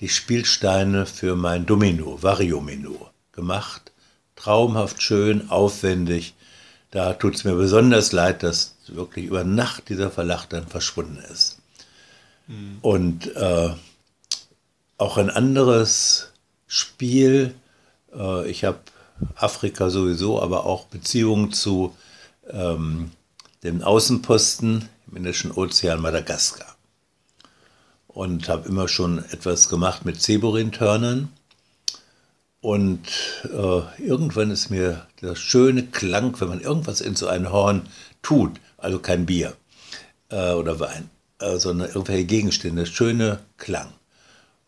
die Spielsteine für mein Domino, Variomino, gemacht. Traumhaft schön, aufwendig. Da tut es mir besonders leid, dass wirklich über Nacht dieser Verlag dann verschwunden ist. Und äh, auch ein anderes Spiel, äh, ich habe Afrika sowieso, aber auch Beziehungen zu ähm, dem Außenposten im Indischen Ozean Madagaskar. Und habe immer schon etwas gemacht mit Zeburin-Törnern. Und äh, irgendwann ist mir der schöne Klang, wenn man irgendwas in so ein Horn tut, also kein Bier äh, oder Wein, äh, sondern irgendwelche Gegenstände, schöne Klang.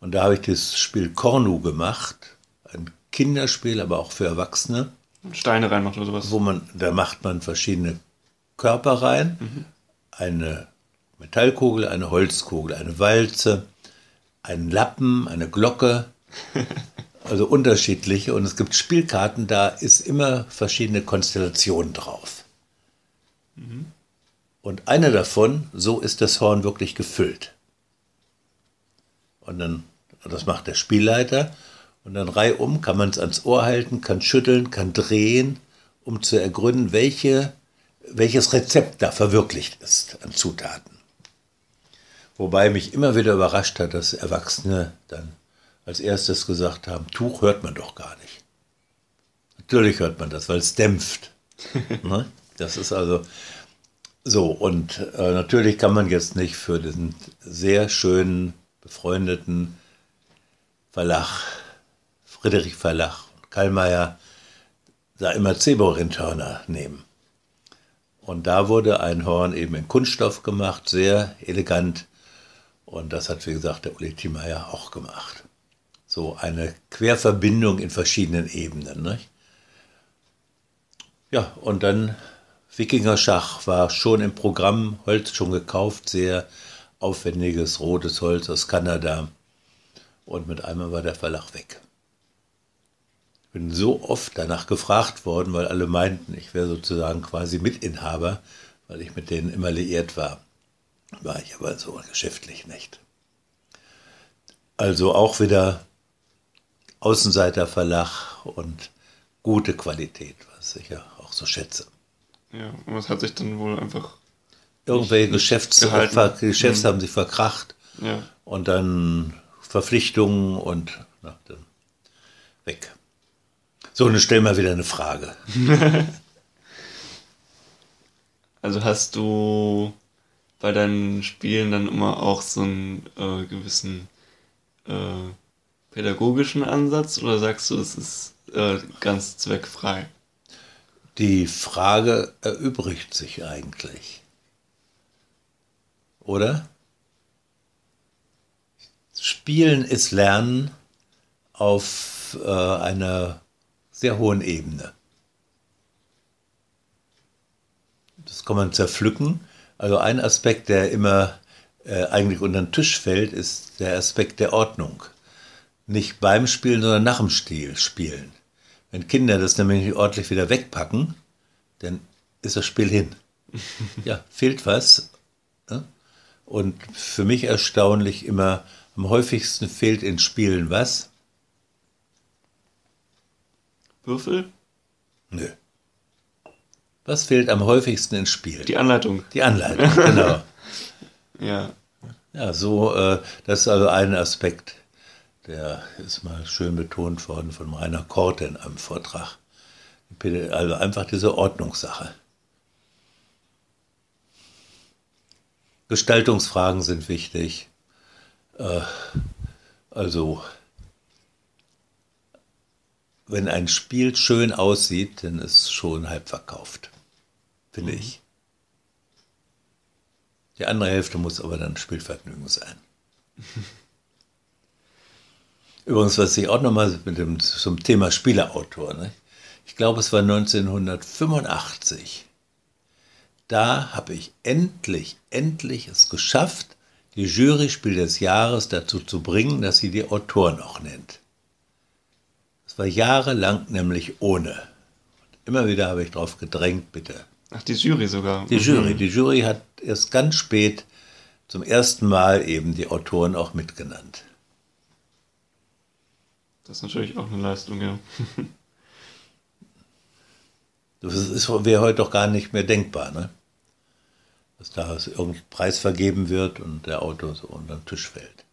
Und da habe ich das Spiel Kornu gemacht, ein Kinderspiel, aber auch für Erwachsene, Steine reinmacht oder sowas. wo man, da macht man verschiedene Körper rein, eine Metallkugel, eine Holzkugel, eine Walze, einen Lappen, eine Glocke, *laughs* also unterschiedliche. Und es gibt Spielkarten, da ist immer verschiedene Konstellationen drauf. Und eine davon, so ist das Horn wirklich gefüllt. Und dann, das macht der Spielleiter. Und dann reihum kann man es ans Ohr halten, kann schütteln, kann drehen, um zu ergründen, welche, welches Rezept da verwirklicht ist an Zutaten. Wobei mich immer wieder überrascht hat, dass Erwachsene dann als erstes gesagt haben, Tuch hört man doch gar nicht. Natürlich hört man das, weil es dämpft. *laughs* ne? Das ist also so. Und äh, natürlich kann man jetzt nicht für diesen sehr schönen, befreundeten Verlag, Friedrich Verlag, Kallmeier, da immer Zeborin-Törner nehmen. Und da wurde ein Horn eben in Kunststoff gemacht, sehr elegant. Und das hat, wie gesagt, der Uli Thiemeyer auch gemacht. So eine Querverbindung in verschiedenen Ebenen. Nicht? Ja, und dann Wikingerschach war schon im Programm, Holz schon gekauft, sehr aufwendiges rotes Holz aus Kanada. Und mit einmal war der Verlag weg. Ich bin so oft danach gefragt worden, weil alle meinten, ich wäre sozusagen quasi Mitinhaber, weil ich mit denen immer liiert war. War ich aber so geschäftlich nicht. Also auch wieder Außenseiterverlag und gute Qualität, was ich ja auch so schätze. Ja, und es hat sich dann wohl einfach. Irgendwelche Geschäfts. Ver Geschäfte Mhm. haben sich verkracht Ja. und dann Verpflichtungen und na, dann weg. So, dann stell mal wieder eine Frage. *laughs* Also hast du bei deinen Spielen dann immer auch so einen äh, gewissen äh, pädagogischen Ansatz oder sagst du, es ist äh, ganz zweckfrei? Die Frage erübrigt sich eigentlich. Oder? Spielen ist Lernen auf äh, einer sehr hohen Ebene. Das kann man zerpflücken. Also ein Aspekt, der immer äh, eigentlich unter den Tisch fällt, ist der Aspekt der Ordnung. Nicht beim Spielen, sondern nach dem Stil spielen. Wenn Kinder das nämlich ordentlich wieder wegpacken, dann ist das Spiel hin. *laughs* ja, fehlt was. Ne? Und für mich erstaunlich immer, am häufigsten fehlt in Spielen was? Würfel? Nö. Was fehlt am häufigsten in Spielen? Die Anleitung. Die Anleitung, genau. *laughs* Ja. Ja, so, äh, das ist also ein Aspekt, der ist mal schön betont worden von Rainer Korte in einem Vortrag. Also einfach diese Ordnungssache. Gestaltungsfragen sind wichtig. Äh, also, wenn ein Spiel schön aussieht, dann ist es schon halb verkauft, finde mhm. ich. Die andere Hälfte muss aber dann Spielvergnügen sein. *laughs* Übrigens, was ich auch nochmal mit dem, zum Thema Spieleautor, ne? ich glaube, es war 1985 da habe ich endlich, endlich es geschafft, die Jury Spiel des Jahres dazu zu bringen, dass sie die Autoren auch nennt. Das war jahrelang nämlich ohne. Und immer wieder habe ich darauf gedrängt, bitte. Ach, die Jury sogar. Die Jury. Mhm. Die Jury hat erst ganz spät zum ersten Mal eben die Autoren auch mitgenannt. Das ist natürlich auch eine Leistung, ja. *laughs* Das wäre heute doch gar nicht mehr denkbar, ne? dass da irgendein Preis vergeben wird und der Autor so unter den Tisch fällt.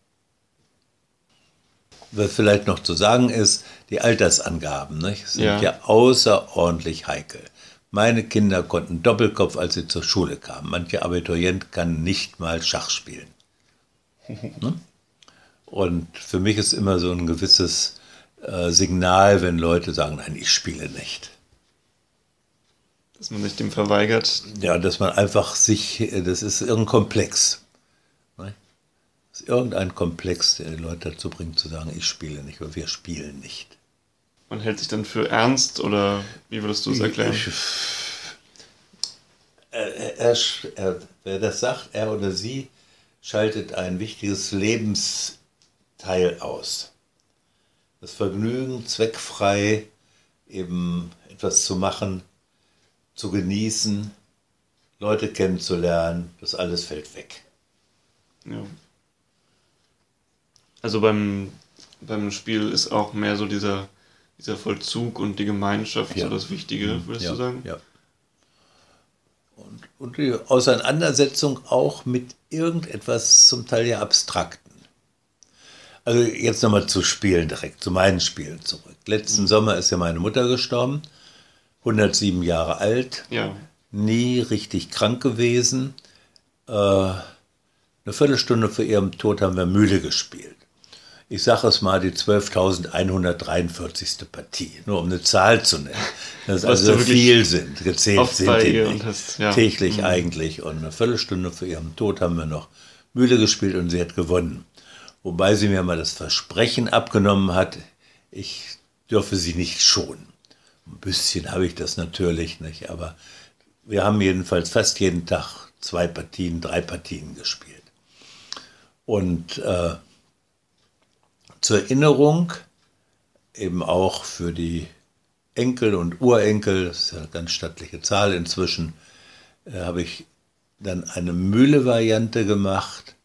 Was vielleicht noch zu sagen ist, die Altersangaben nicht, sind ja. ja außerordentlich heikel. Meine Kinder konnten Doppelkopf, als sie zur Schule kamen. Manche Abiturient kann nicht mal Schach spielen. *laughs* Ne? Und für mich ist immer so ein gewisses äh, Signal, wenn Leute sagen, nein, ich spiele nicht. Dass man sich dem verweigert. Ja, dass man einfach sich, das ist irgendein Komplex. Ne? Das ist irgendein Komplex, der die Leute dazu bringt zu sagen, ich spiele nicht oder wir spielen nicht. Man hält sich dann für ernst oder wie würdest du es erklären? Ich, er, er, er, wer das sagt, er oder sie, schaltet ein wichtiges Lebensteil aus. Das Vergnügen, zweckfrei eben etwas zu machen, zu genießen, Leute kennenzulernen, das alles fällt weg. Ja. Also beim, beim Spiel ist auch mehr so dieser, dieser Vollzug und die Gemeinschaft ja. so das Wichtige, mhm. würdest ja. du sagen? Ja. Und, und die Auseinandersetzung auch mit irgendetwas zum Teil ja abstrakten. Also jetzt nochmal zu Spielen direkt, zu meinen Spielen zurück. Letzten mhm. Sommer ist ja meine Mutter gestorben. 107 Jahre alt, ja. nie richtig krank gewesen. Äh, eine Viertelstunde vor ihrem Tod haben wir Mühle gespielt. Ich sage es mal, die 12.143. Partie, nur um eine Zahl zu nennen. Das also viel sind, gezählt sind die nicht. Hast, ja. Täglich mhm. eigentlich. Und eine Viertelstunde vor ihrem Tod haben wir noch Mühle gespielt und sie hat gewonnen. Wobei sie mir mal das Versprechen abgenommen hat, ich dürfe sie nicht schonen. Ein bisschen habe ich das natürlich nicht, aber wir haben jedenfalls fast jeden Tag zwei Partien, drei Partien gespielt. Und äh, zur Erinnerung, eben auch für die Enkel und Urenkel, das ist ja eine ganz stattliche Zahl inzwischen, äh, habe ich dann eine Mühle-Variante gemacht,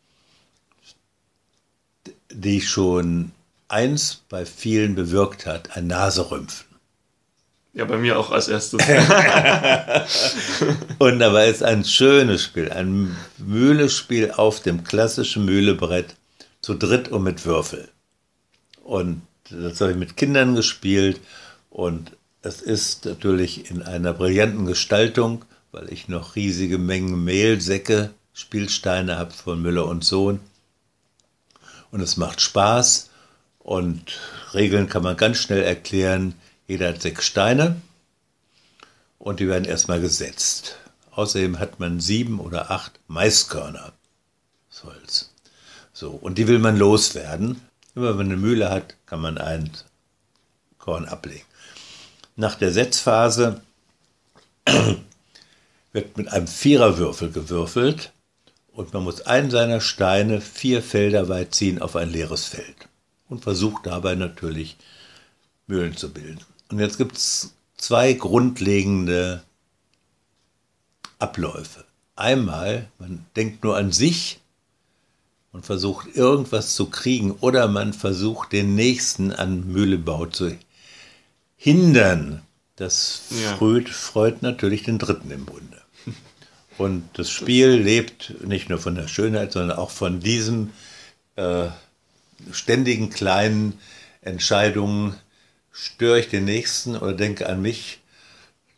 die schon eins bei vielen bewirkt hat, ein Naserümpfen. Ja, bei mir auch als erstes. *laughs* *laughs* und dabei ist ein schönes Spiel, ein Mühlespiel auf dem klassischen Mühlebrett, zu dritt und mit Würfel. Und das habe ich mit Kindern gespielt und es ist natürlich in einer brillanten Gestaltung, weil ich noch riesige Mengen Mehlsäcke, Spielsteine habe von Müller und Sohn. Und es macht Spaß und Regeln kann man ganz schnell erklären jeder hat sechs Steine und die werden erstmal gesetzt. Außerdem hat man sieben oder acht Maiskörner. Holz. So, und die will man loswerden. Immer wenn man eine Mühle hat, kann man ein Korn ablegen. Nach der Setzphase *clears throat* wird mit einem Viererwürfel gewürfelt und man muss einen seiner Steine vier Felder weit ziehen auf ein leeres Feld und versucht dabei natürlich Mühlen zu bilden. Und jetzt gibt es zwei grundlegende Abläufe. Einmal, man denkt nur an sich und versucht irgendwas zu kriegen oder man versucht den Nächsten an Mühlebau zu hindern. Das Ja. freut, freut natürlich den Dritten im Bunde. Und das Spiel lebt nicht nur von der Schönheit, sondern auch von diesem äh, ständigen kleinen Entscheidungen. Störe ich den Nächsten oder denke an mich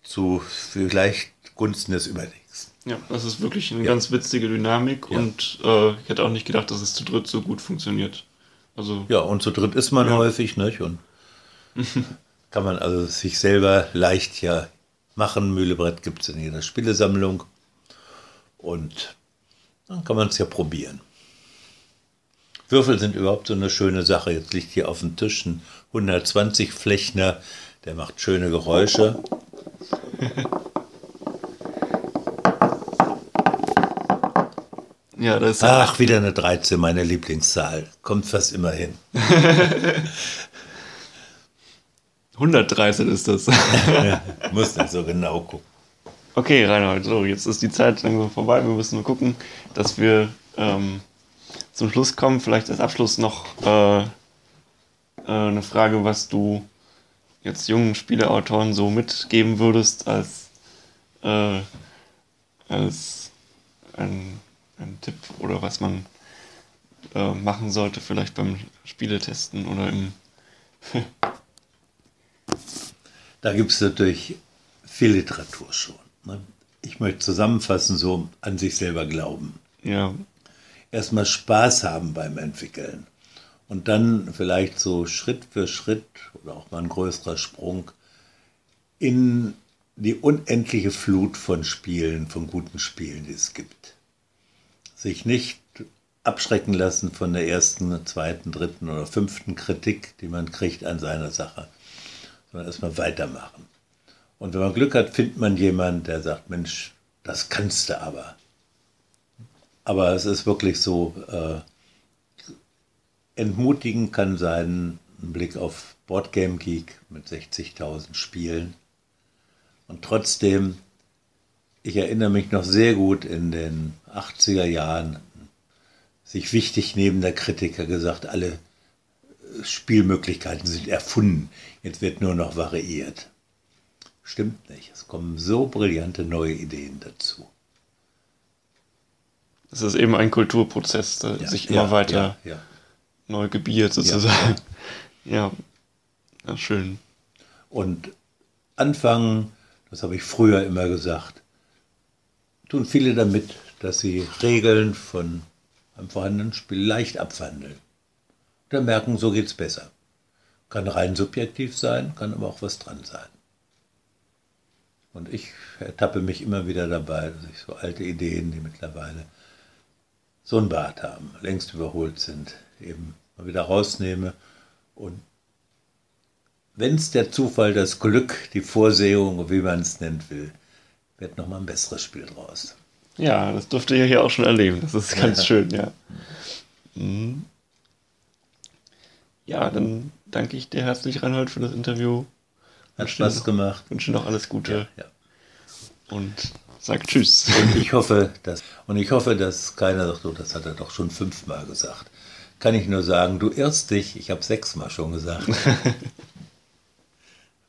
zu vielleicht Gunsten des Überlings. Ja, das ist wirklich eine ganz witzige Dynamik Ja. und äh, ich hätte auch nicht gedacht, dass es zu dritt so gut funktioniert. Also, Ja, und zu dritt ist man Ja. häufig, nicht? Und *laughs* kann man also sich selber leicht ja machen. Mühlebrett gibt es in jeder Spielesammlung. Und dann kann man es ja probieren. Würfel sind überhaupt so eine schöne Sache. Jetzt liegt hier auf dem Tisch ein 120 Flechner, der macht schöne Geräusche. ja, das Ach, wieder eine 13, meine Lieblingszahl. Kommt fast immer hin. *laughs* 113 ist das. *laughs* Muss nicht so genau gucken. Okay, Reinhold, so, jetzt ist die Zeit langsam vorbei. Wir müssen nur gucken, dass wir ähm, zum Schluss kommen. Vielleicht als Abschluss noch äh, äh, eine Frage, was du jetzt jungen Spieleautoren so mitgeben würdest als, äh, als ein, ein Tipp oder was man äh, machen sollte, vielleicht beim Spieletesten oder im. *laughs* Da gibt es natürlich viel Literatur schon. Ich möchte zusammenfassen, so an sich selber glauben. Ja, Erstmal Spaß haben beim Entwickeln. Und dann vielleicht so Schritt für Schritt oder auch mal ein größerer Sprung in die unendliche Flut von Spielen, von guten Spielen, die es gibt. Sich nicht abschrecken lassen von der ersten, zweiten, dritten oder fünften Kritik, die man kriegt an seiner Sache, sondern erstmal weitermachen. Und wenn man Glück hat, findet man jemanden, der sagt, Mensch, das kannst du aber. Aber es ist wirklich so, äh, entmutigend kann sein, ein Blick auf Boardgame Geek mit 60.000 Spielen. Und trotzdem, ich erinnere mich noch sehr gut in den 80er Jahren, sich wichtig neben der Kritiker gesagt, alle Spielmöglichkeiten sind erfunden. Jetzt wird nur noch variiert. Stimmt nicht. Es kommen so brillante neue Ideen dazu. es ist eben ein Kulturprozess, der Ja, sich immer ja, weiter Ja, neu gebiert sozusagen. Ja. ja, schön. Und anfangen, das habe ich früher immer gesagt, tun viele damit, dass sie Regeln von einem vorhandenen Spiel leicht abwandeln. Dann merken, so geht's besser. Kann rein subjektiv sein, kann aber auch was dran sein. Und ich ertappe mich immer wieder dabei, dass ich so alte Ideen, die mittlerweile so einen Bart haben, längst überholt sind, eben mal wieder rausnehme und wenn es der Zufall, das Glück, die Vorsehung, wie man es nennt will, wird nochmal ein besseres Spiel draus. Ja, das durfte ich hier auch schon erleben. Das ist ganz Ja. schön, ja. Mhm. Ja, dann danke ich dir herzlich, Reinhold, für das Interview. Hat Spaß noch- gemacht. Wünsche noch alles Gute Ja. und sag Tschüss. Und ich hoffe, dass, und ich hoffe, dass keiner sagt, oh, das hat er doch schon fünfmal gesagt. Kann ich nur sagen, du irrst dich, ich habe sechsmal schon gesagt. *laughs*